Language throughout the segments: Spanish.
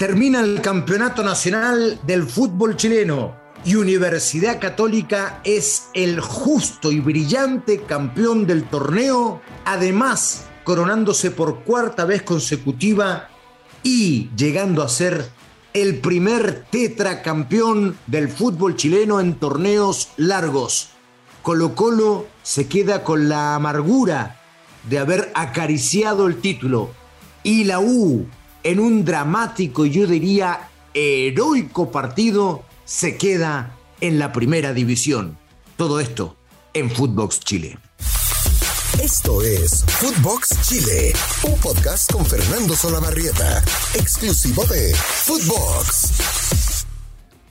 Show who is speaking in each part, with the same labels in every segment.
Speaker 1: Termina el Campeonato Nacional del Fútbol Chileno y Universidad Católica es el justo y brillante campeón del torneo, además coronándose por cuarta vez consecutiva y llegando a ser el primer tetracampeón del fútbol chileno en torneos largos. Colo Colo se queda con la amargura de haber acariciado el título y la U en un dramático y yo diría heroico partido se queda en la primera división. Todo esto en Footbox Chile.
Speaker 2: Esto es Footbox Chile, un podcast con Fernando Solabarrieta, exclusivo de Footbox.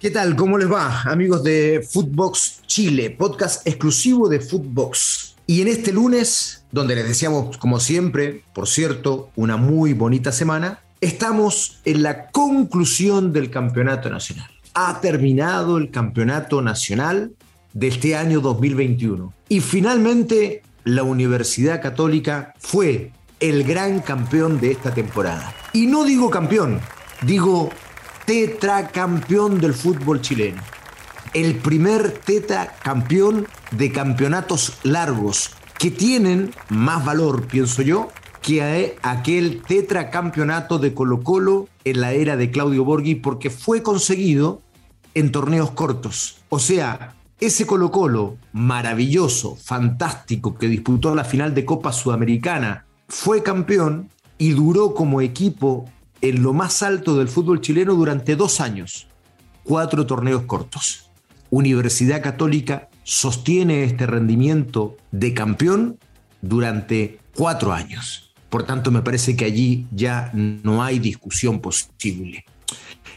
Speaker 1: ¿Qué tal? ¿Cómo les va, amigos de Footbox Chile, podcast exclusivo de Footbox? Y en este lunes, donde les deseamos, como siempre, por cierto, una muy bonita semana, Estamos en la conclusión del campeonato nacional. Ha terminado el campeonato nacional de este año 2021. Y finalmente la Universidad Católica fue el gran campeón de esta temporada. Y no digo campeón, digo tetracampeón del fútbol chileno. El primer tetracampeón de campeonatos largos que tienen más valor, pienso yo, que aquel tetracampeonato de Colo Colo en la era de Claudio Borghi porque fue conseguido en torneos cortos. O sea, ese Colo Colo maravilloso, fantástico, que disputó la final de Copa Sudamericana, fue campeón y duró como equipo en lo más alto del fútbol chileno durante dos años, cuatro torneos cortos. Universidad Católica sostiene este rendimiento de campeón durante cuatro años. Por tanto, me parece que allí ya no hay discusión posible.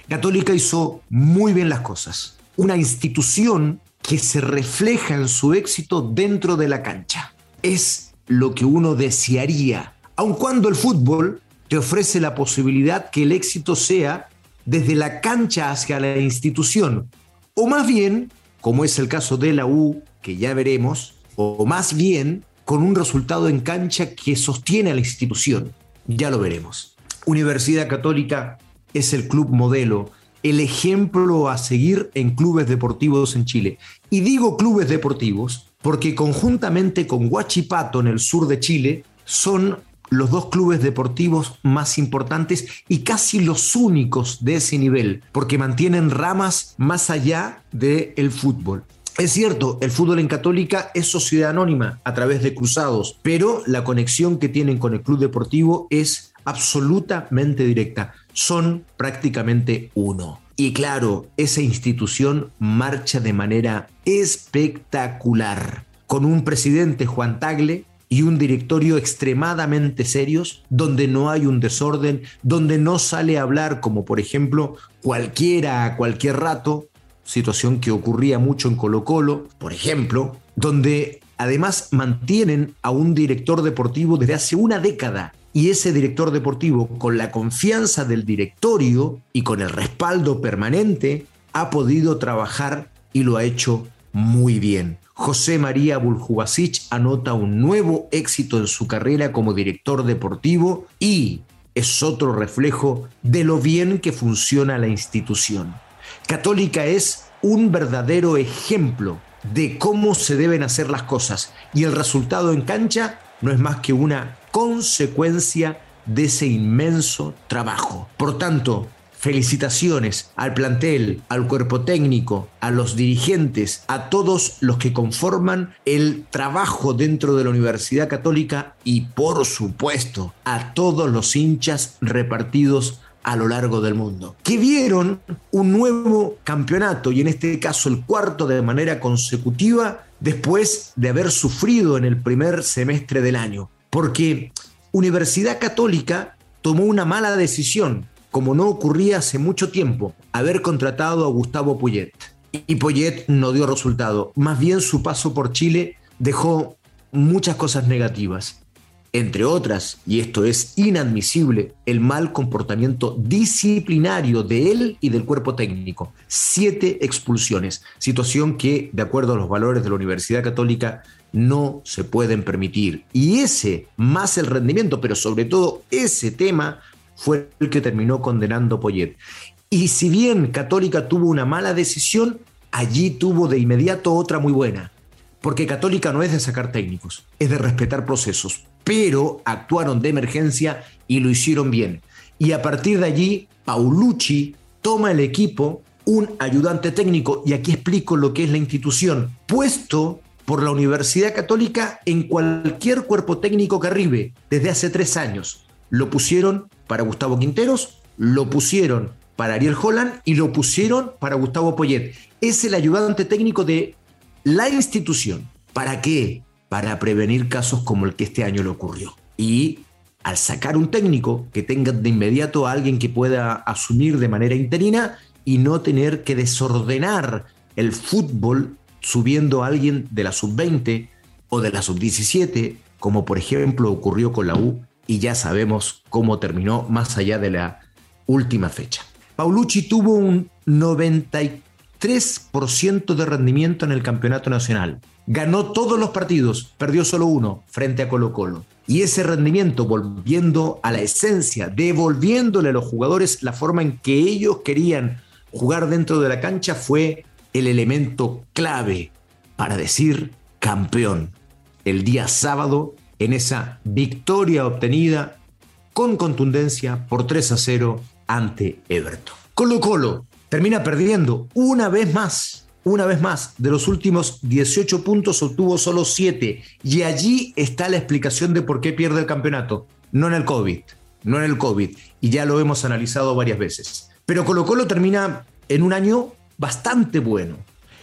Speaker 1: Católica hizo muy bien las cosas. Una institución que se refleja en su éxito dentro de la cancha. Es lo que uno desearía, aun cuando el fútbol te ofrece la posibilidad que el éxito sea desde la cancha hacia la institución, o más bien, como es el caso de la U, que ya veremos, o más bien con un resultado en cancha que sostiene a la institución. Ya lo veremos. Universidad Católica es el club modelo, el ejemplo a seguir en clubes deportivos en Chile. Y digo clubes deportivos porque conjuntamente con Huachipato en el sur de Chile son los dos clubes deportivos más importantes y casi los únicos de ese nivel, porque mantienen ramas más allá del fútbol. Es cierto, el fútbol en Católica es sociedad anónima a través de cruzados, pero la conexión que tienen con el club deportivo es absolutamente directa. Son prácticamente uno. Y claro, esa institución marcha de manera espectacular, con un presidente Juan Tagle y un directorio extremadamente serios, donde no hay un desorden, donde no sale a hablar como por ejemplo cualquiera a cualquier rato, situación que ocurría mucho en Colo Colo, por ejemplo, donde además mantienen a un director deportivo desde hace una década y ese director deportivo, con la confianza del directorio y con el respaldo permanente, ha podido trabajar y lo ha hecho muy bien. José María Buljubasic anota un nuevo éxito en su carrera como director deportivo y es otro reflejo de lo bien que funciona la institución. Católica es un verdadero ejemplo de cómo se deben hacer las cosas y el resultado en cancha no es más que una consecuencia de ese inmenso trabajo. Por tanto, felicitaciones al plantel, al cuerpo técnico, a los dirigentes, a todos los que conforman el trabajo dentro de la Universidad Católica y por supuesto a todos los hinchas repartidos a lo largo del mundo, que vieron un nuevo campeonato y en este caso el cuarto de manera consecutiva después de haber sufrido en el primer semestre del año, porque Universidad Católica tomó una mala decisión, como no ocurría hace mucho tiempo, haber contratado a Gustavo Poyet. Y Poyet no dio resultado, más bien su paso por Chile dejó muchas cosas negativas entre otras, y esto es inadmisible, el mal comportamiento disciplinario de él y del cuerpo técnico. Siete expulsiones, situación que, de acuerdo a los valores de la Universidad Católica, no se pueden permitir. Y ese, más el rendimiento, pero sobre todo ese tema, fue el que terminó condenando Poyet. Y si bien Católica tuvo una mala decisión, allí tuvo de inmediato otra muy buena. Porque Católica no es de sacar técnicos, es de respetar procesos. Pero actuaron de emergencia y lo hicieron bien. Y a partir de allí, Paulucci toma el equipo, un ayudante técnico, y aquí explico lo que es la institución, puesto por la Universidad Católica en cualquier cuerpo técnico que arribe desde hace tres años. Lo pusieron para Gustavo Quinteros, lo pusieron para Ariel Holland y lo pusieron para Gustavo Poyet. Es el ayudante técnico de la institución. ¿Para qué? Para prevenir casos como el que este año le ocurrió. Y al sacar un técnico que tenga de inmediato a alguien que pueda asumir de manera interina y no tener que desordenar el fútbol subiendo a alguien de la sub-20 o de la sub-17, como por ejemplo ocurrió con la U, y ya sabemos cómo terminó más allá de la última fecha. Paulucci tuvo un 93% de rendimiento en el campeonato nacional. Ganó todos los partidos, perdió solo uno frente a Colo Colo. Y ese rendimiento, volviendo a la esencia, devolviéndole a los jugadores la forma en que ellos querían jugar dentro de la cancha, fue el elemento clave para decir campeón el día sábado en esa victoria obtenida con contundencia por 3 a 0 ante Everton. Colo Colo termina perdiendo una vez más, una vez más, de los últimos 18 puntos obtuvo solo 7 y allí está la explicación de por qué pierde el campeonato, no en el COVID, no en el COVID y ya lo hemos analizado varias veces. Pero Colo Colo termina en un año bastante bueno.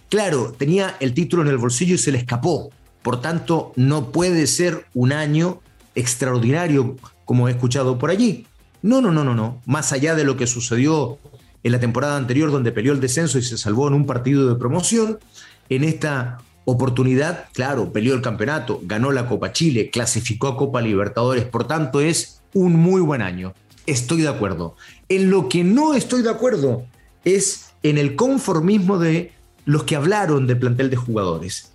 Speaker 1: Claro, tenía el título en el bolsillo y se le escapó. Por tanto, no puede ser un año extraordinario como he escuchado por allí. No, no, no, no, no. Más allá de lo que sucedió en la temporada anterior donde peleó el descenso y se salvó en un partido de promoción, en esta oportunidad, claro, peleó el campeonato, ganó la Copa Chile, clasificó a Copa Libertadores, por tanto es un muy buen año. Estoy de acuerdo. En lo que no estoy de acuerdo es en el conformismo de los que hablaron del plantel de jugadores.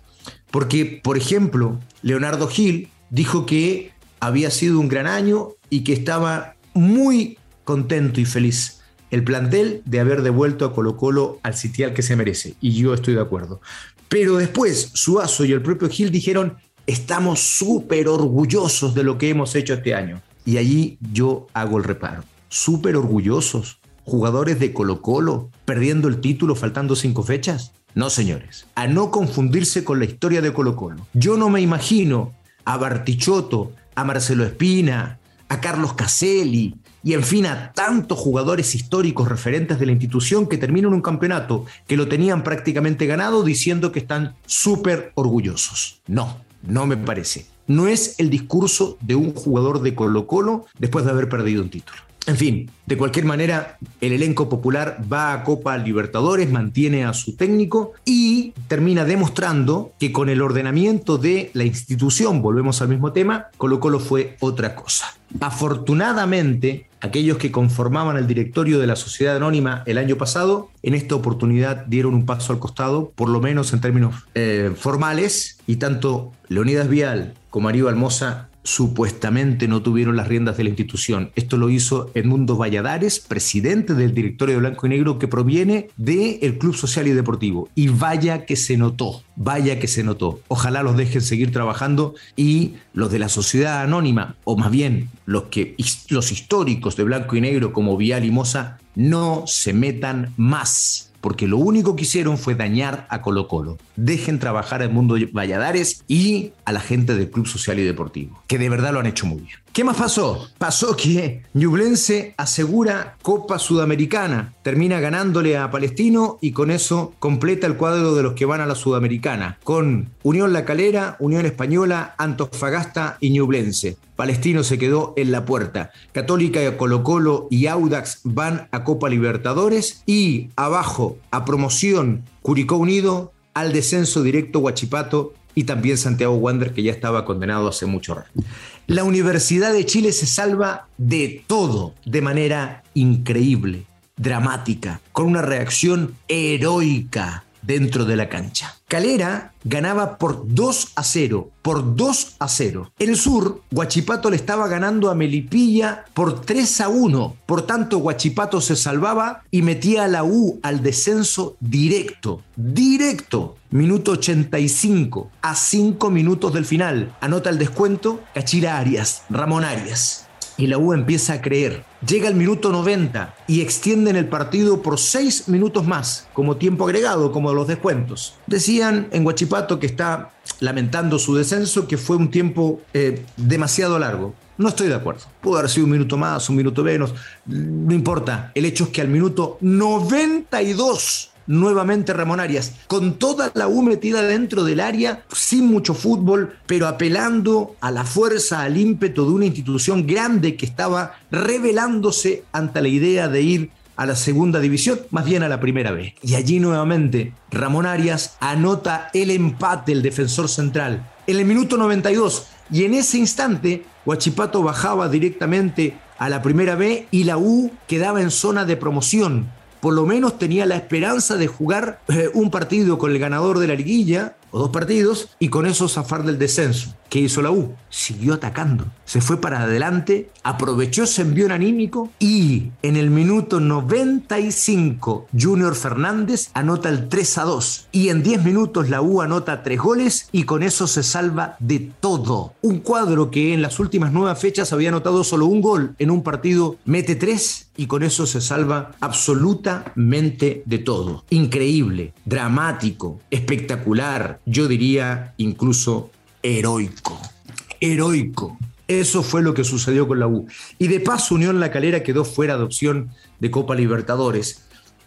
Speaker 1: Porque, por ejemplo, Leonardo Gil dijo que había sido un gran año y que estaba muy contento y feliz el plantel de haber devuelto a Colo Colo al sitial que se merece. Y yo estoy de acuerdo. Pero después, Suazo y el propio Gil dijeron, estamos súper orgullosos de lo que hemos hecho este año. Y allí yo hago el reparo. Súper orgullosos jugadores de Colo Colo perdiendo el título faltando cinco fechas? No, señores, a no confundirse con la historia de Colo Colo. Yo no me imagino a Bartichotto, a Marcelo Espina, a Carlos Caselli y en fin a tantos jugadores históricos referentes de la institución que terminan un campeonato que lo tenían prácticamente ganado diciendo que están súper orgullosos. No, no me parece. No es el discurso de un jugador de Colo Colo después de haber perdido un título. En fin, de cualquier manera, el elenco popular va a Copa Libertadores, mantiene a su técnico y termina demostrando que con el ordenamiento de la institución, volvemos al mismo tema, Colo Colo fue otra cosa. Afortunadamente, aquellos que conformaban el directorio de la sociedad anónima el año pasado, en esta oportunidad dieron un paso al costado, por lo menos en términos eh, formales, y tanto Leonidas Vial como Mario Almoza supuestamente no tuvieron las riendas de la institución. Esto lo hizo Edmundo Valladares, presidente del directorio de Blanco y Negro, que proviene del Club Social y Deportivo. Y vaya que se notó, vaya que se notó. Ojalá los dejen seguir trabajando y los de la sociedad anónima, o más bien los, que, los históricos de Blanco y Negro como Vial y Moza, no se metan más porque lo único que hicieron fue dañar a Colo Colo. Dejen trabajar al mundo Valladares y a la gente del Club Social y Deportivo, que de verdad lo han hecho muy bien. ¿Qué más pasó? Pasó que Ñublense asegura Copa Sudamericana, termina ganándole a Palestino y con eso completa el cuadro de los que van a la Sudamericana, con Unión La Calera, Unión Española, Antofagasta y Ñublense. Palestino se quedó en la puerta. Católica, Colo Colo y Audax van a Copa Libertadores y abajo a promoción Curicó Unido, al descenso directo Huachipato y también Santiago Wander que ya estaba condenado hace mucho rato. La Universidad de Chile se salva de todo de manera increíble, dramática, con una reacción heroica dentro de la cancha. Calera ganaba por 2 a 0, por 2 a 0. En el sur, Guachipato le estaba ganando a Melipilla por 3 a 1. Por tanto, Guachipato se salvaba y metía a la U al descenso directo. Directo. Minuto 85, a 5 minutos del final. Anota el descuento Cachira Arias, Ramón Arias y la U empieza a creer. Llega el minuto 90 y extienden el partido por seis minutos más, como tiempo agregado, como los descuentos. Decían en Guachipato que está lamentando su descenso, que fue un tiempo eh, demasiado largo. No estoy de acuerdo. Pudo haber sido un minuto más, un minuto menos, no importa. El hecho es que al minuto 92 nuevamente Ramón Arias, con toda la U metida dentro del área, sin mucho fútbol, pero apelando a la fuerza, al ímpetu de una institución grande que estaba revelándose ante la idea de ir a la segunda división, más bien a la primera vez. Y allí nuevamente Ramón Arias anota el empate, el defensor central, en el minuto 92. Y en ese instante, Huachipato bajaba directamente a la primera B y la U quedaba en zona de promoción por lo menos tenía la esperanza de jugar eh, un partido con el ganador de la liguilla, o dos partidos, y con eso zafar del descenso. ¿Qué hizo la U? Siguió atacando. Se fue para adelante, aprovechó ese envío anímico y en el minuto 95 Junior Fernández anota el 3 a 2. Y en 10 minutos la U anota 3 goles y con eso se salva de todo. Un cuadro que en las últimas nueve fechas había anotado solo un gol en un partido, mete 3 y con eso se salva absolutamente de todo. Increíble, dramático, espectacular, yo diría incluso heroico, heroico. Eso fue lo que sucedió con la U. Y de paso, Unión La Calera quedó fuera de opción de Copa Libertadores.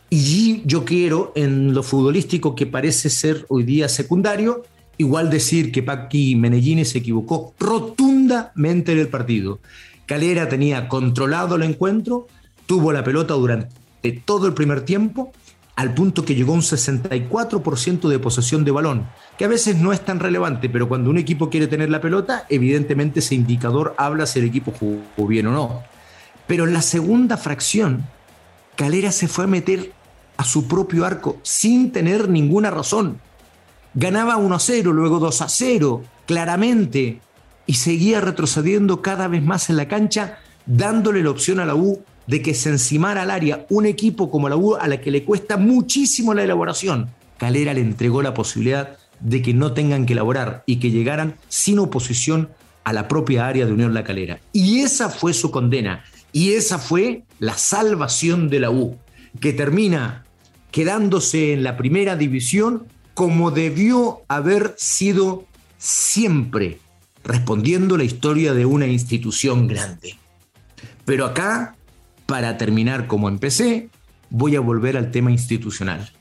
Speaker 1: Y yo quiero, en lo futbolístico que parece ser hoy día secundario, igual decir que Paqui Menellini se equivocó rotundamente en el partido. Calera tenía controlado el encuentro, tuvo la pelota durante todo el primer tiempo, al punto que llegó un 64% de posesión de balón que a veces no es tan relevante, pero cuando un equipo quiere tener la pelota, evidentemente ese indicador habla si el equipo jugó bien o no. Pero en la segunda fracción, Calera se fue a meter a su propio arco sin tener ninguna razón. Ganaba 1 a 0, luego 2 a 0, claramente, y seguía retrocediendo cada vez más en la cancha, dándole la opción a la U de que se encimara al área un equipo como la U a la que le cuesta muchísimo la elaboración. Calera le entregó la posibilidad de que no tengan que elaborar y que llegaran sin oposición a la propia área de Unión La Calera. Y esa fue su condena. Y esa fue la salvación de la U, que termina quedándose en la primera división como debió haber sido siempre, respondiendo la historia de una institución grande. Pero acá, para terminar como empecé, voy a volver al tema institucional.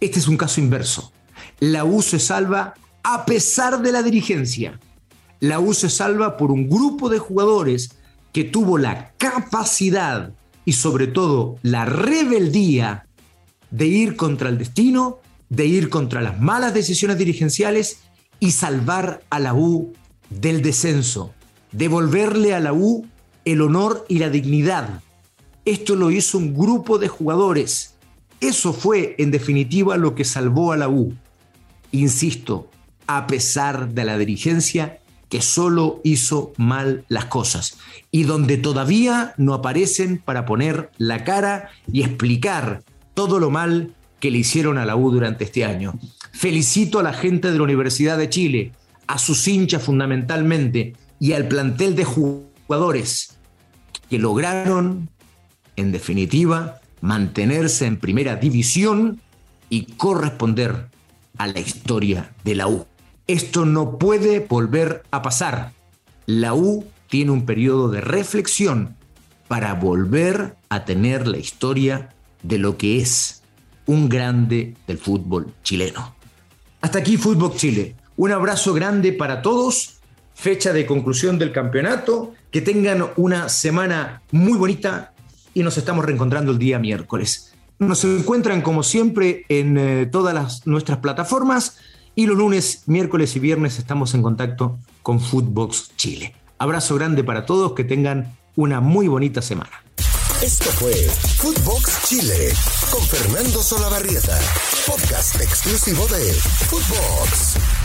Speaker 1: Este es un caso inverso. La U se salva a pesar de la dirigencia. La U se salva por un grupo de jugadores que tuvo la capacidad y sobre todo la rebeldía de ir contra el destino, de ir contra las malas decisiones dirigenciales y salvar a la U del descenso, devolverle a la U el honor y la dignidad. Esto lo hizo un grupo de jugadores. Eso fue, en definitiva, lo que salvó a la U insisto, a pesar de la dirigencia que solo hizo mal las cosas y donde todavía no aparecen para poner la cara y explicar todo lo mal que le hicieron a la U durante este año. Felicito a la gente de la Universidad de Chile, a sus hinchas fundamentalmente y al plantel de jugadores que lograron, en definitiva, mantenerse en primera división y corresponder a la historia de la U. Esto no puede volver a pasar. La U tiene un periodo de reflexión para volver a tener la historia de lo que es un grande del fútbol chileno. Hasta aquí Fútbol Chile. Un abrazo grande para todos. Fecha de conclusión del campeonato. Que tengan una semana muy bonita y nos estamos reencontrando el día miércoles. Nos encuentran como siempre en eh, todas las, nuestras plataformas y los lunes, miércoles y viernes estamos en contacto con Footbox Chile. Abrazo grande para todos, que tengan una muy bonita semana.
Speaker 2: Esto fue Footbox Chile con Fernando Solabarrieta, podcast exclusivo de Footbox.